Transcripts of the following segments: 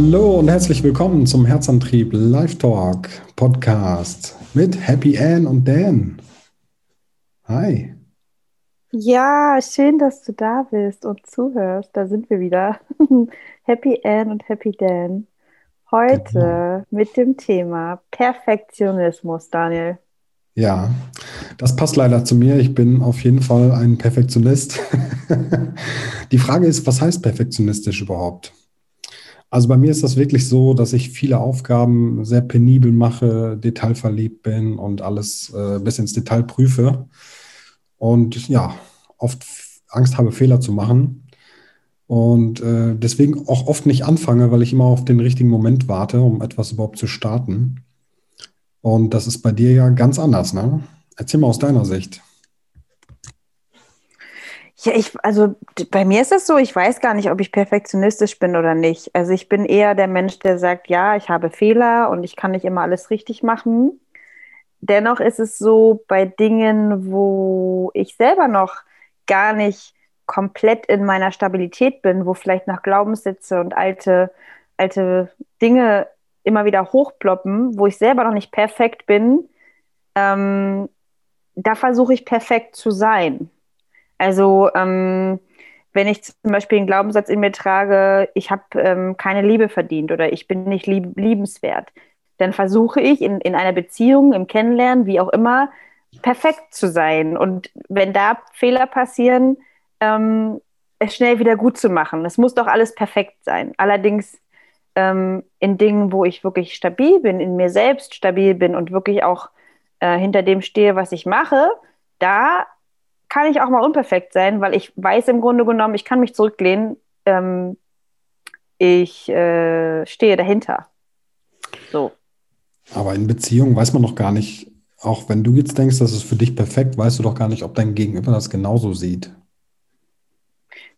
Hallo und herzlich willkommen zum Herzantrieb Live Talk Podcast mit Happy Ann und Dan. Hi. Ja, schön, dass du da bist und zuhörst. Da sind wir wieder. Happy Ann und Happy Dan. Heute genau. mit dem Thema Perfektionismus, Daniel. Ja, das passt leider zu mir. Ich bin auf jeden Fall ein Perfektionist. Die Frage ist, was heißt perfektionistisch überhaupt? Also bei mir ist das wirklich so, dass ich viele Aufgaben sehr penibel mache, detailverliebt bin und alles äh, bis ins Detail prüfe. Und ja, oft Angst habe, Fehler zu machen. Und äh, deswegen auch oft nicht anfange, weil ich immer auf den richtigen Moment warte, um etwas überhaupt zu starten. Und das ist bei dir ja ganz anders, ne? Erzähl mal aus deiner Sicht. Ja, ich, also bei mir ist es so, ich weiß gar nicht, ob ich perfektionistisch bin oder nicht. Also ich bin eher der Mensch, der sagt, ja, ich habe Fehler und ich kann nicht immer alles richtig machen. Dennoch ist es so, bei Dingen, wo ich selber noch gar nicht komplett in meiner Stabilität bin, wo vielleicht noch Glaubenssätze und alte, alte Dinge immer wieder hochploppen, wo ich selber noch nicht perfekt bin, ähm, da versuche ich perfekt zu sein. Also ähm, wenn ich zum Beispiel einen Glaubenssatz in mir trage, ich habe ähm, keine Liebe verdient oder ich bin nicht lieb liebenswert, dann versuche ich in, in einer Beziehung, im Kennenlernen, wie auch immer, perfekt zu sein. Und wenn da Fehler passieren, ähm, es schnell wieder gut zu machen. Es muss doch alles perfekt sein. Allerdings ähm, in Dingen, wo ich wirklich stabil bin, in mir selbst stabil bin und wirklich auch äh, hinter dem stehe, was ich mache, da kann ich auch mal unperfekt sein, weil ich weiß im Grunde genommen, ich kann mich zurücklehnen, ähm, ich äh, stehe dahinter. So. Aber in Beziehungen weiß man noch gar nicht, auch wenn du jetzt denkst, das ist für dich perfekt, weißt du doch gar nicht, ob dein Gegenüber das genauso sieht.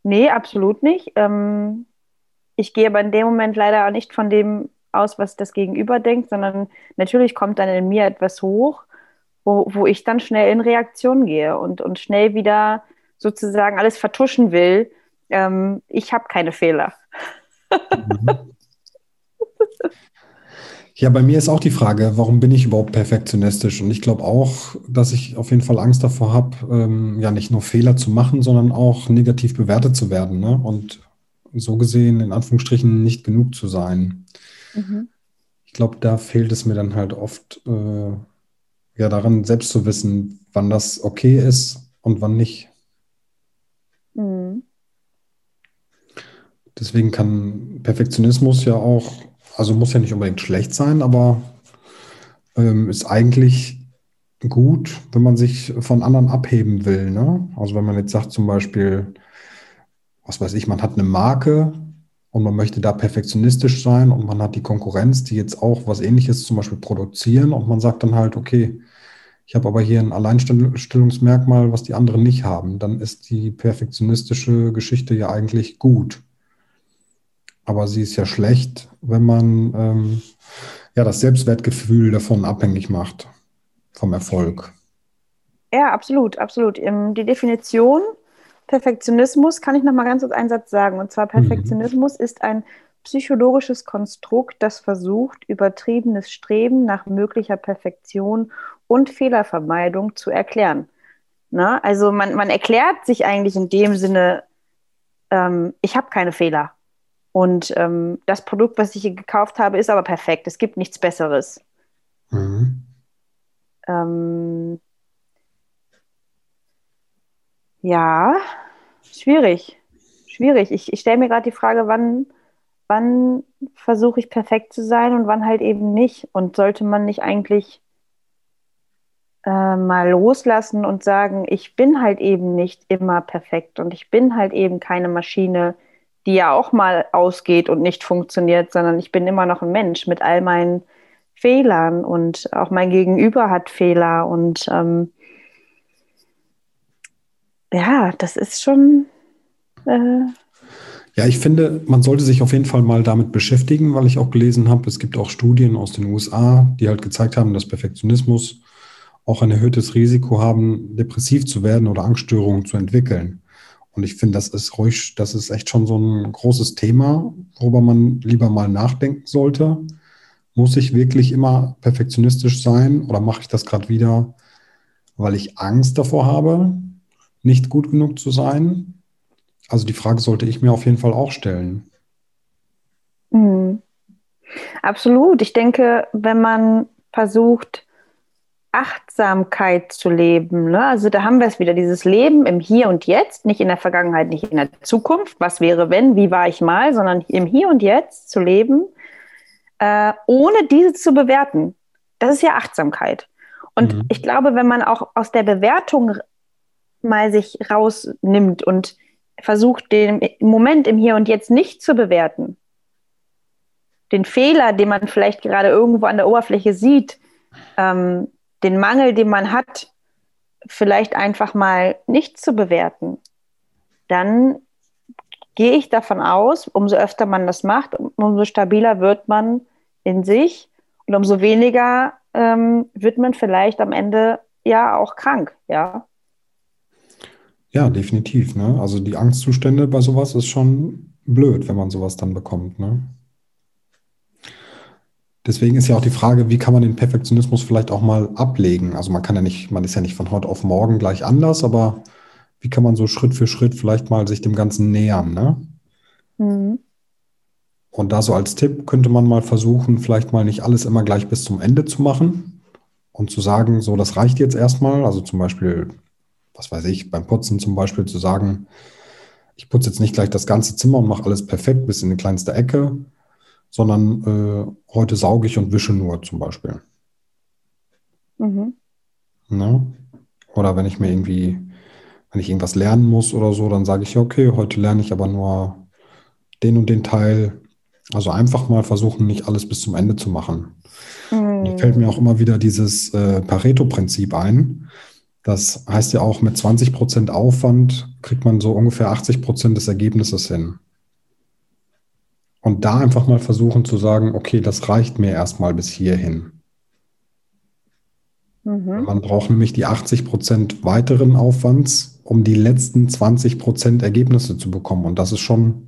Nee, absolut nicht. Ähm, ich gehe aber in dem Moment leider auch nicht von dem aus, was das Gegenüber denkt, sondern natürlich kommt dann in mir etwas hoch, wo, wo ich dann schnell in Reaktion gehe und, und schnell wieder sozusagen alles vertuschen will. Ähm, ich habe keine Fehler. Mhm. Ja, bei mir ist auch die Frage, warum bin ich überhaupt perfektionistisch? Und ich glaube auch, dass ich auf jeden Fall Angst davor habe, ähm, ja nicht nur Fehler zu machen, sondern auch negativ bewertet zu werden. Ne? Und so gesehen in Anführungsstrichen nicht genug zu sein. Mhm. Ich glaube, da fehlt es mir dann halt oft äh, ja daran, selbst zu wissen, wann das okay ist und wann nicht. Mhm. Deswegen kann Perfektionismus ja auch, also muss ja nicht unbedingt schlecht sein, aber ähm, ist eigentlich gut, wenn man sich von anderen abheben will. Ne? Also wenn man jetzt sagt zum Beispiel, was weiß ich, man hat eine Marke und man möchte da perfektionistisch sein und man hat die Konkurrenz, die jetzt auch was ähnliches zum Beispiel produzieren und man sagt dann halt, okay, ich habe aber hier ein Alleinstellungsmerkmal, was die anderen nicht haben, dann ist die perfektionistische Geschichte ja eigentlich gut. Aber sie ist ja schlecht, wenn man ähm, ja das Selbstwertgefühl davon abhängig macht, vom Erfolg. Ja, absolut, absolut. Ähm, die Definition Perfektionismus kann ich noch mal ganz kurz einen Satz sagen. Und zwar mhm. Perfektionismus mhm. ist ein psychologisches Konstrukt, das versucht, übertriebenes Streben nach möglicher Perfektion und Fehlervermeidung zu erklären. Na, also man, man erklärt sich eigentlich in dem Sinne, ähm, ich habe keine Fehler. Und ähm, das Produkt, was ich hier gekauft habe, ist aber perfekt. Es gibt nichts Besseres. Mhm. Ähm, ja, schwierig. Schwierig. Ich, ich stelle mir gerade die Frage, wann, wann versuche ich perfekt zu sein und wann halt eben nicht. Und sollte man nicht eigentlich äh, mal loslassen und sagen, ich bin halt eben nicht immer perfekt und ich bin halt eben keine Maschine, die ja auch mal ausgeht und nicht funktioniert, sondern ich bin immer noch ein Mensch mit all meinen Fehlern und auch mein Gegenüber hat Fehler und ähm, ja, das ist schon. Äh ja, ich finde, man sollte sich auf jeden Fall mal damit beschäftigen, weil ich auch gelesen habe, es gibt auch Studien aus den USA, die halt gezeigt haben, dass Perfektionismus auch ein erhöhtes Risiko haben, depressiv zu werden oder Angststörungen zu entwickeln. Und ich finde, das ist ruhig, das ist echt schon so ein großes Thema, worüber man lieber mal nachdenken sollte. Muss ich wirklich immer perfektionistisch sein oder mache ich das gerade wieder, weil ich Angst davor habe, nicht gut genug zu sein? Also die Frage sollte ich mir auf jeden Fall auch stellen. Mhm. Absolut. Ich denke, wenn man versucht, Achtsamkeit zu leben. Ne? Also da haben wir es wieder, dieses Leben im Hier und Jetzt, nicht in der Vergangenheit, nicht in der Zukunft, was wäre wenn, wie war ich mal, sondern im Hier und Jetzt zu leben, äh, ohne diese zu bewerten. Das ist ja Achtsamkeit. Und mhm. ich glaube, wenn man auch aus der Bewertung mal sich rausnimmt und versucht, den Moment im Hier und Jetzt nicht zu bewerten, den Fehler, den man vielleicht gerade irgendwo an der Oberfläche sieht, ähm, den Mangel, den man hat, vielleicht einfach mal nicht zu bewerten, dann gehe ich davon aus, umso öfter man das macht, umso stabiler wird man in sich und umso weniger ähm, wird man vielleicht am Ende ja auch krank, ja. Ja, definitiv. Ne? Also die Angstzustände bei sowas ist schon blöd, wenn man sowas dann bekommt. Ne? Deswegen ist ja auch die Frage, wie kann man den Perfektionismus vielleicht auch mal ablegen? Also man kann ja nicht, man ist ja nicht von heute auf morgen gleich anders, aber wie kann man so Schritt für Schritt vielleicht mal sich dem Ganzen nähern, ne? Mhm. Und da so als Tipp könnte man mal versuchen, vielleicht mal nicht alles immer gleich bis zum Ende zu machen und zu sagen, so, das reicht jetzt erstmal. Also zum Beispiel, was weiß ich, beim Putzen zum Beispiel zu sagen, ich putze jetzt nicht gleich das ganze Zimmer und mache alles perfekt bis in die kleinste Ecke, sondern äh, heute sauge ich und wische nur zum Beispiel. Mhm. Ne? Oder wenn ich mir irgendwie, wenn ich irgendwas lernen muss oder so, dann sage ich, okay, heute lerne ich aber nur den und den Teil. Also einfach mal versuchen, nicht alles bis zum Ende zu machen. Mhm. Da fällt mir auch immer wieder dieses äh, Pareto-Prinzip ein. Das heißt ja auch, mit 20 Prozent Aufwand kriegt man so ungefähr 80 Prozent des Ergebnisses hin. Und da einfach mal versuchen zu sagen, okay, das reicht mir erstmal bis hierhin. Mhm. Man braucht nämlich die 80 Prozent weiteren Aufwands, um die letzten 20 Prozent Ergebnisse zu bekommen. Und das ist schon,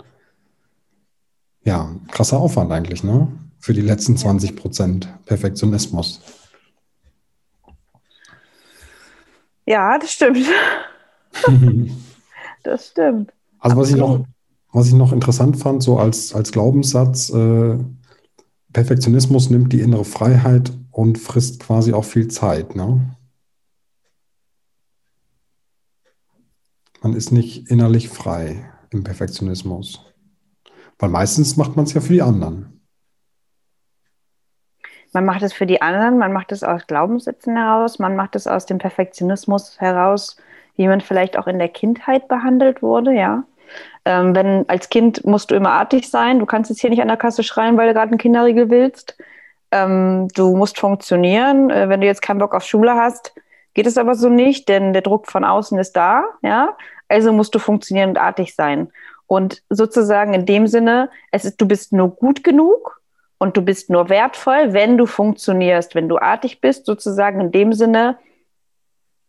ja, krasser Aufwand eigentlich, ne? Für die letzten 20 Prozent Perfektionismus. Ja, das stimmt. das stimmt. Also was ich noch, was ich noch interessant fand, so als, als Glaubenssatz, äh, Perfektionismus nimmt die innere Freiheit und frisst quasi auch viel Zeit. Ne? Man ist nicht innerlich frei im Perfektionismus. Weil meistens macht man es ja für die anderen. Man macht es für die anderen, man macht es aus Glaubenssätzen heraus, man macht es aus dem Perfektionismus heraus, wie man vielleicht auch in der Kindheit behandelt wurde, ja. Ähm, wenn als Kind musst du immer artig sein, du kannst jetzt hier nicht an der Kasse schreien, weil du gerade einen Kinderriegel willst. Ähm, du musst funktionieren. Äh, wenn du jetzt keinen Bock auf Schule hast, geht es aber so nicht, denn der Druck von außen ist da, ja. Also musst du funktionieren und artig sein. Und sozusagen in dem Sinne, es ist, du bist nur gut genug und du bist nur wertvoll, wenn du funktionierst, wenn du artig bist, sozusagen in dem Sinne,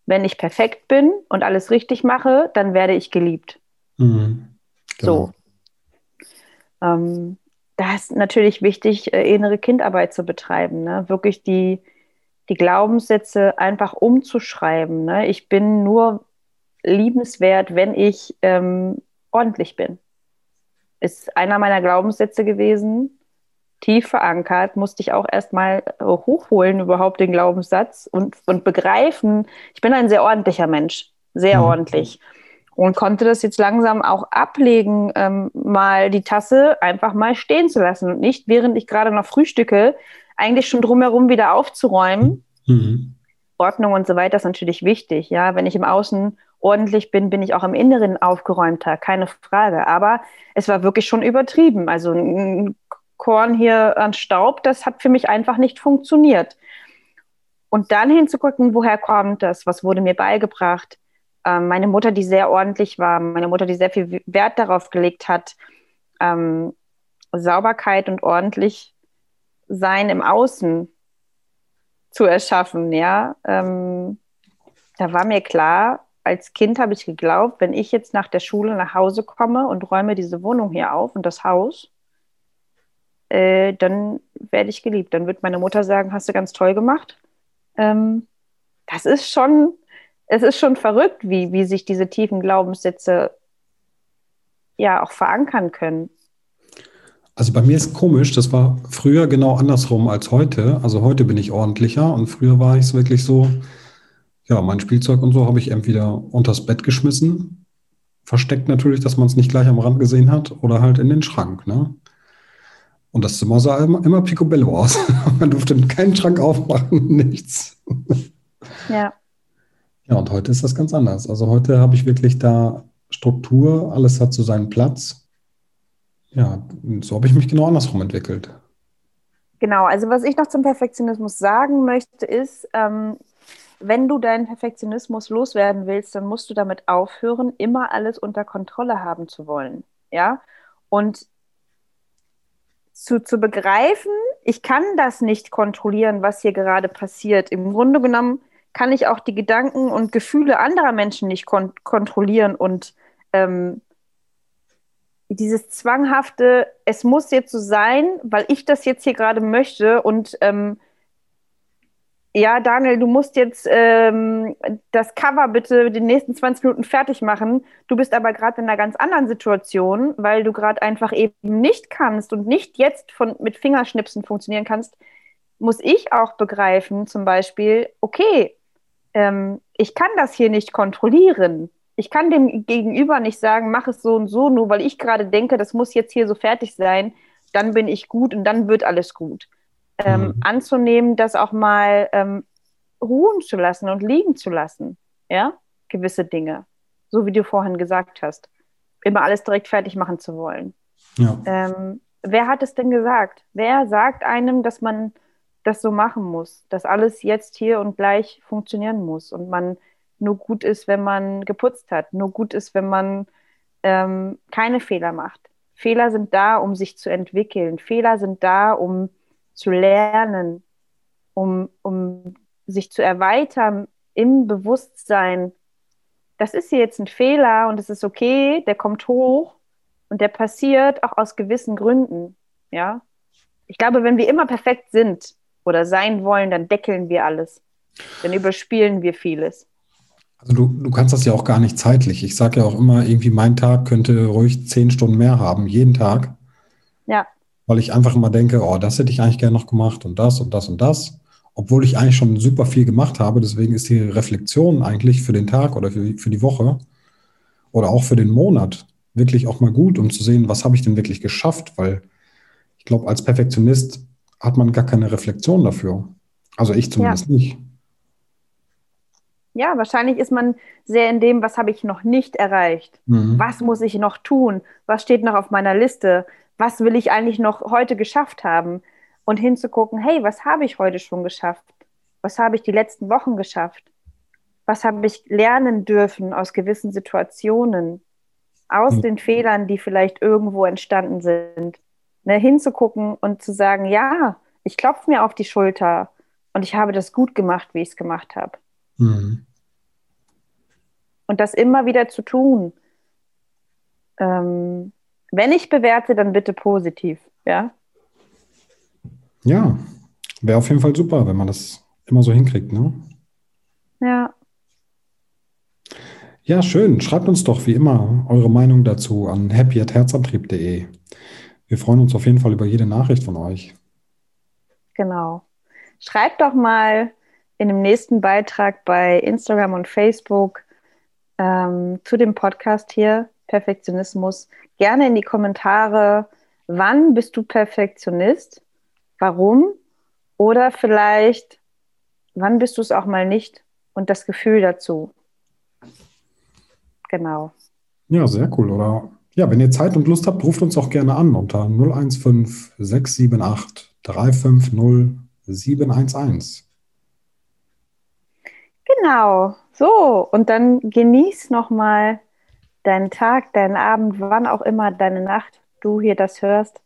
wenn ich perfekt bin und alles richtig mache, dann werde ich geliebt. Mhm. Genau. So. Ähm, da ist natürlich wichtig, äh, innere Kindarbeit zu betreiben, ne? wirklich die, die Glaubenssätze einfach umzuschreiben. Ne? Ich bin nur liebenswert, wenn ich ähm, ordentlich bin. Ist einer meiner Glaubenssätze gewesen, tief verankert, musste ich auch erstmal äh, hochholen, überhaupt den Glaubenssatz und, und begreifen, ich bin ein sehr ordentlicher Mensch, sehr mhm. ordentlich und konnte das jetzt langsam auch ablegen, ähm, mal die Tasse einfach mal stehen zu lassen und nicht, während ich gerade noch frühstücke, eigentlich schon drumherum wieder aufzuräumen. Mhm. Ordnung und so weiter ist natürlich wichtig. Ja, wenn ich im Außen ordentlich bin, bin ich auch im Inneren aufgeräumter, keine Frage. Aber es war wirklich schon übertrieben. Also ein Korn hier an Staub, das hat für mich einfach nicht funktioniert. Und dann hinzugucken, woher kommt das? Was wurde mir beigebracht? ähm, meine Mutter, die sehr ordentlich war, meine Mutter, die sehr viel Wert darauf gelegt hat, ähm, Sauberkeit und ordentlich sein im Außen zu erschaffen, ja. Ähm, da war mir klar, als Kind habe ich geglaubt, wenn ich jetzt nach der Schule nach Hause komme und räume diese Wohnung hier auf und das Haus, äh, dann werde ich geliebt. Dann wird meine Mutter sagen, hast du ganz toll gemacht. Ähm, das ist schon, es ist schon verrückt, wie, wie sich diese tiefen Glaubenssätze ja auch verankern können. Also bei mir ist komisch, das war früher genau andersrum als heute. Also heute bin ich ordentlicher und früher war ich es wirklich so, ja, mein Spielzeug und so habe ich entweder unters Bett geschmissen, versteckt natürlich, dass man es nicht gleich am Rand gesehen hat, oder halt in den Schrank. Ne? Und das Zimmer sah immer, immer picobello aus. man durfte keinen Schrank aufmachen, nichts. Ja. Ja, und heute ist das ganz anders. Also heute habe ich wirklich da Struktur, alles hat so seinen Platz. Ja, so habe ich mich genau andersrum entwickelt. Genau, also was ich noch zum Perfektionismus sagen möchte, ist, ähm, wenn du deinen Perfektionismus loswerden willst, dann musst du damit aufhören, immer alles unter Kontrolle haben zu wollen. Ja, und zu, zu begreifen, ich kann das nicht kontrollieren, was hier gerade passiert. Im Grunde genommen kann ich auch die Gedanken und Gefühle anderer Menschen nicht kon kontrollieren und ähm, dieses zwanghafte, es muss jetzt so sein, weil ich das jetzt hier gerade möchte und ähm, ja, Daniel, du musst jetzt ähm, das Cover bitte die nächsten 20 Minuten fertig machen. Du bist aber gerade in einer ganz anderen Situation, weil du gerade einfach eben nicht kannst und nicht jetzt von, mit Fingerschnipsen funktionieren kannst, muss ich auch begreifen, zum Beispiel, okay, ähm, ich kann das hier nicht kontrollieren. Ich kann dem Gegenüber nicht sagen, mach es so und so, nur weil ich gerade denke, das muss jetzt hier so fertig sein, dann bin ich gut und dann wird alles gut ähm, mhm. anzunehmen, das auch mal ähm, ruhen zu lassen und liegen zu lassen. Ja, gewisse Dinge. So wie du vorhin gesagt hast. Immer alles direkt fertig machen zu wollen. Ja. Ähm, wer hat es denn gesagt? Wer sagt einem, dass man das so machen muss, dass alles jetzt hier und gleich funktionieren muss und man nur gut ist, wenn man geputzt hat, nur gut ist, wenn man ähm, keine Fehler macht. Fehler sind da, um sich zu entwickeln. Fehler sind da, um zu lernen, um, um sich zu erweitern im Bewusstsein, das ist hier jetzt ein Fehler und es ist okay, der kommt hoch und der passiert auch aus gewissen Gründen. Ja, ich glaube, wenn wir immer perfekt sind oder sein wollen, dann deckeln wir alles. Dann überspielen wir vieles. Also du, du kannst das ja auch gar nicht zeitlich. Ich sage ja auch immer, irgendwie mein Tag könnte ruhig zehn Stunden mehr haben, jeden Tag. Ja weil ich einfach immer denke, oh, das hätte ich eigentlich gerne noch gemacht und das und das und das, obwohl ich eigentlich schon super viel gemacht habe. Deswegen ist die Reflexion eigentlich für den Tag oder für, für die Woche oder auch für den Monat wirklich auch mal gut, um zu sehen, was habe ich denn wirklich geschafft, weil ich glaube, als Perfektionist hat man gar keine Reflexion dafür. Also ich zumindest ja. nicht. Ja, wahrscheinlich ist man sehr in dem, was habe ich noch nicht erreicht? Mhm. Was muss ich noch tun? Was steht noch auf meiner Liste? Was will ich eigentlich noch heute geschafft haben? Und hinzugucken, hey, was habe ich heute schon geschafft? Was habe ich die letzten Wochen geschafft? Was habe ich lernen dürfen aus gewissen Situationen? Aus mhm. den Fehlern, die vielleicht irgendwo entstanden sind. Ne, hinzugucken und zu sagen, ja, ich klopfe mir auf die Schulter und ich habe das gut gemacht, wie ich es gemacht habe. Mhm. Und das immer wieder zu tun. Ähm, wenn ich bewerte, dann bitte positiv, ja? Ja, wäre auf jeden Fall super, wenn man das immer so hinkriegt, ne? Ja. Ja, schön. Schreibt uns doch wie immer eure Meinung dazu an happy@herzantrieb.de. Wir freuen uns auf jeden Fall über jede Nachricht von euch. Genau. Schreibt doch mal in dem nächsten Beitrag bei Instagram und Facebook ähm, zu dem Podcast hier, Perfektionismus, gerne in die Kommentare, wann bist du Perfektionist? Warum? Oder vielleicht, wann bist du es auch mal nicht? Und das Gefühl dazu. Genau. Ja, sehr cool. Oder ja, wenn ihr Zeit und Lust habt, ruft uns auch gerne an unter 015 678 350 711. Genau. So, und dann genieß nochmal deinen Tag, deinen Abend, wann auch immer, deine Nacht, du hier das hörst.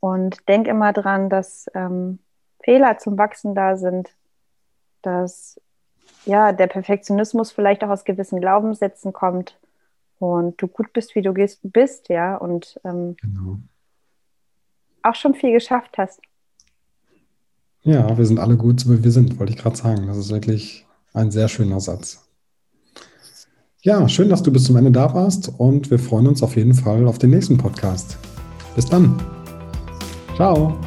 Und denk immer dran, dass ähm, Fehler zum Wachsen da sind, dass ja, der Perfektionismus vielleicht auch aus gewissen Glaubenssätzen kommt und du gut bist, wie du bist, ja, und ähm, genau. auch schon viel geschafft hast. Ja, wir sind alle gut, so wie wir sind, wollte ich gerade sagen. Das ist wirklich ein sehr schöner Satz. Ja, schön, dass du bis zum Ende da warst und wir freuen uns auf jeden Fall auf den nächsten Podcast. Bis dann. Ciao.